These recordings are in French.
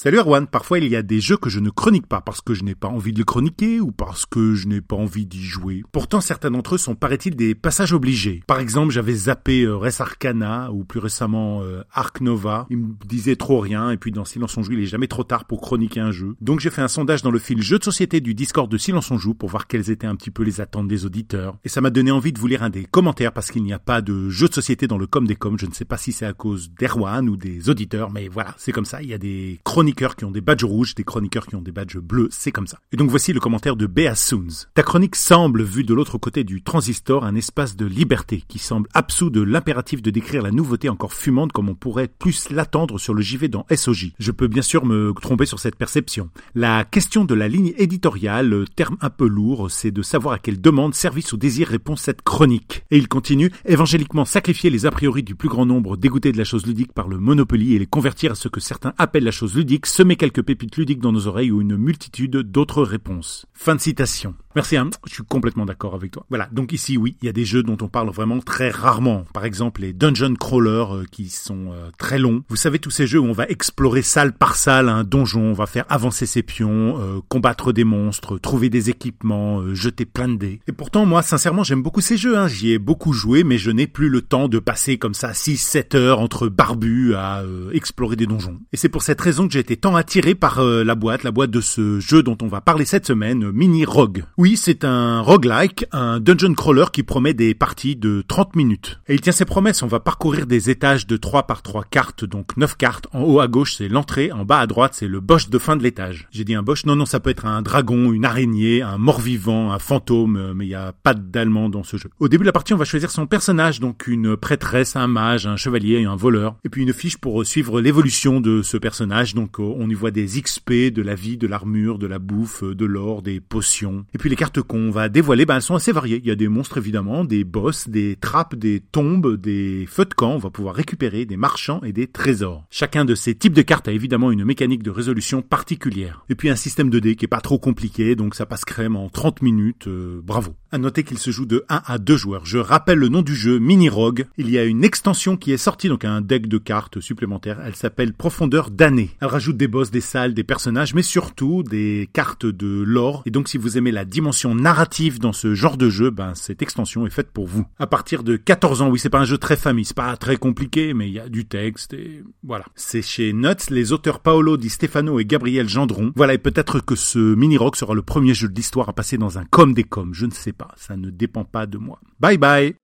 Salut Erwan, parfois il y a des jeux que je ne chronique pas parce que je n'ai pas envie de les chroniquer ou parce que je n'ai pas envie d'y jouer. Pourtant certains d'entre eux sont paraît-il des passages obligés. Par exemple j'avais zappé euh, Res Arcana ou plus récemment euh, Nova. Il me disait trop rien et puis dans Silence on joue il est jamais trop tard pour chroniquer un jeu. Donc j'ai fait un sondage dans le fil jeux de société du Discord de Silence on joue pour voir quelles étaient un petit peu les attentes des auditeurs. Et ça m'a donné envie de vous lire un des commentaires parce qu'il n'y a pas de jeux de société dans le com des coms. Je ne sais pas si c'est à cause d'Erwan ou des auditeurs mais voilà c'est comme ça. Il y a des chroniqueurs qui ont des badges rouges, des chroniqueurs qui ont des badges bleus, c'est comme ça. Et donc voici le commentaire de Bea Soons. Ta chronique semble, vue de l'autre côté du transistor, un espace de liberté qui semble absous de l'impératif de décrire la nouveauté encore fumante comme on pourrait plus l'attendre sur le JV dans SOJ. Je peux bien sûr me tromper sur cette perception. La question de la ligne éditoriale, terme un peu lourd, c'est de savoir à quelle demande, service ou désir répond cette chronique. Et il continue, évangéliquement sacrifier les a priori du plus grand nombre dégoûtés de la chose ludique par le Monopoly et les convertir à ce que certains appellent la chose ludique, semer quelques pépites ludiques dans nos oreilles ou une multitude d'autres réponses. Fin de citation. Merci, hein je suis complètement d'accord avec toi. Voilà, donc ici, oui, il y a des jeux dont on parle vraiment très rarement. Par exemple, les dungeon crawlers euh, qui sont euh, très longs. Vous savez, tous ces jeux où on va explorer salle par salle un donjon, on va faire avancer ses pions, euh, combattre des monstres, trouver des équipements, jeter plein de dés. Et pourtant, moi, sincèrement, j'aime beaucoup ces jeux. Hein. J'y ai beaucoup joué, mais je n'ai plus le temps de passer comme ça 6-7 heures entre barbus à explorer des donjons. Et c'est pour cette raison que j'ai été tant attiré par la boîte, la boîte de ce jeu dont on va parler cette semaine, Mini Rogue. C'est un roguelike, un dungeon crawler qui promet des parties de 30 minutes. Et il tient ses promesses, on va parcourir des étages de 3 par 3 cartes, donc 9 cartes. En haut à gauche, c'est l'entrée, en bas à droite, c'est le boss de fin de l'étage. J'ai dit un boss, non, non, ça peut être un dragon, une araignée, un mort-vivant, un fantôme, euh, mais il n'y a pas d'allemand dans ce jeu. Au début de la partie, on va choisir son personnage, donc une prêtresse, un mage, un chevalier un voleur. Et puis une fiche pour suivre l'évolution de ce personnage, donc euh, on y voit des XP, de la vie, de l'armure, de la bouffe, de l'or, des potions. Les cartes qu'on va dévoiler, ben, elles sont assez variées. Il y a des monstres évidemment, des boss, des trappes, des tombes, des feux de camp. On va pouvoir récupérer des marchands et des trésors. Chacun de ces types de cartes a évidemment une mécanique de résolution particulière. Et puis un système de dés qui est pas trop compliqué, donc ça passe crème en 30 minutes. Euh, bravo. À noter qu'il se joue de 1 à 2 joueurs. Je rappelle le nom du jeu, Mini Rogue. Il y a une extension qui est sortie, donc un deck de cartes supplémentaire. Elle s'appelle Profondeur d'année. Elle rajoute des boss, des salles, des personnages, mais surtout des cartes de lore. Et donc si vous aimez la dimension narrative dans ce genre de jeu, ben cette extension est faite pour vous. À partir de 14 ans, oui, c'est pas un jeu très famille, c'est pas très compliqué, mais il y a du texte et voilà. C'est chez Nuts, les auteurs Paolo Di Stefano et Gabriel Gendron. Voilà, et peut-être que ce Mini Rogue sera le premier jeu de l'histoire à passer dans un com des coms. Je ne sais pas, ça ne dépend pas de moi. Bye bye.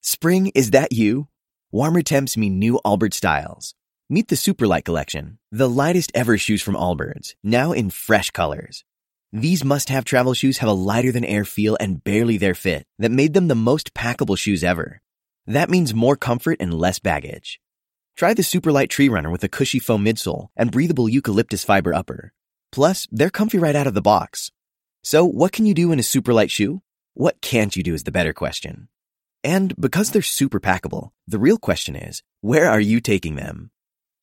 Spring, is that you? Warmer temps mean new Albert styles. Meet the Superlight Collection, the lightest ever shoes from Allbirds, now in fresh colors. These must-have travel shoes have a lighter-than-air feel and barely their fit that made them the most packable shoes ever. That means more comfort and less baggage. Try the Superlight Tree Runner with a cushy foam midsole and breathable eucalyptus fiber upper. Plus, they're comfy right out of the box. So, what can you do in a Superlight shoe? What can't you do is the better question. And because they're super packable, the real question is, where are you taking them?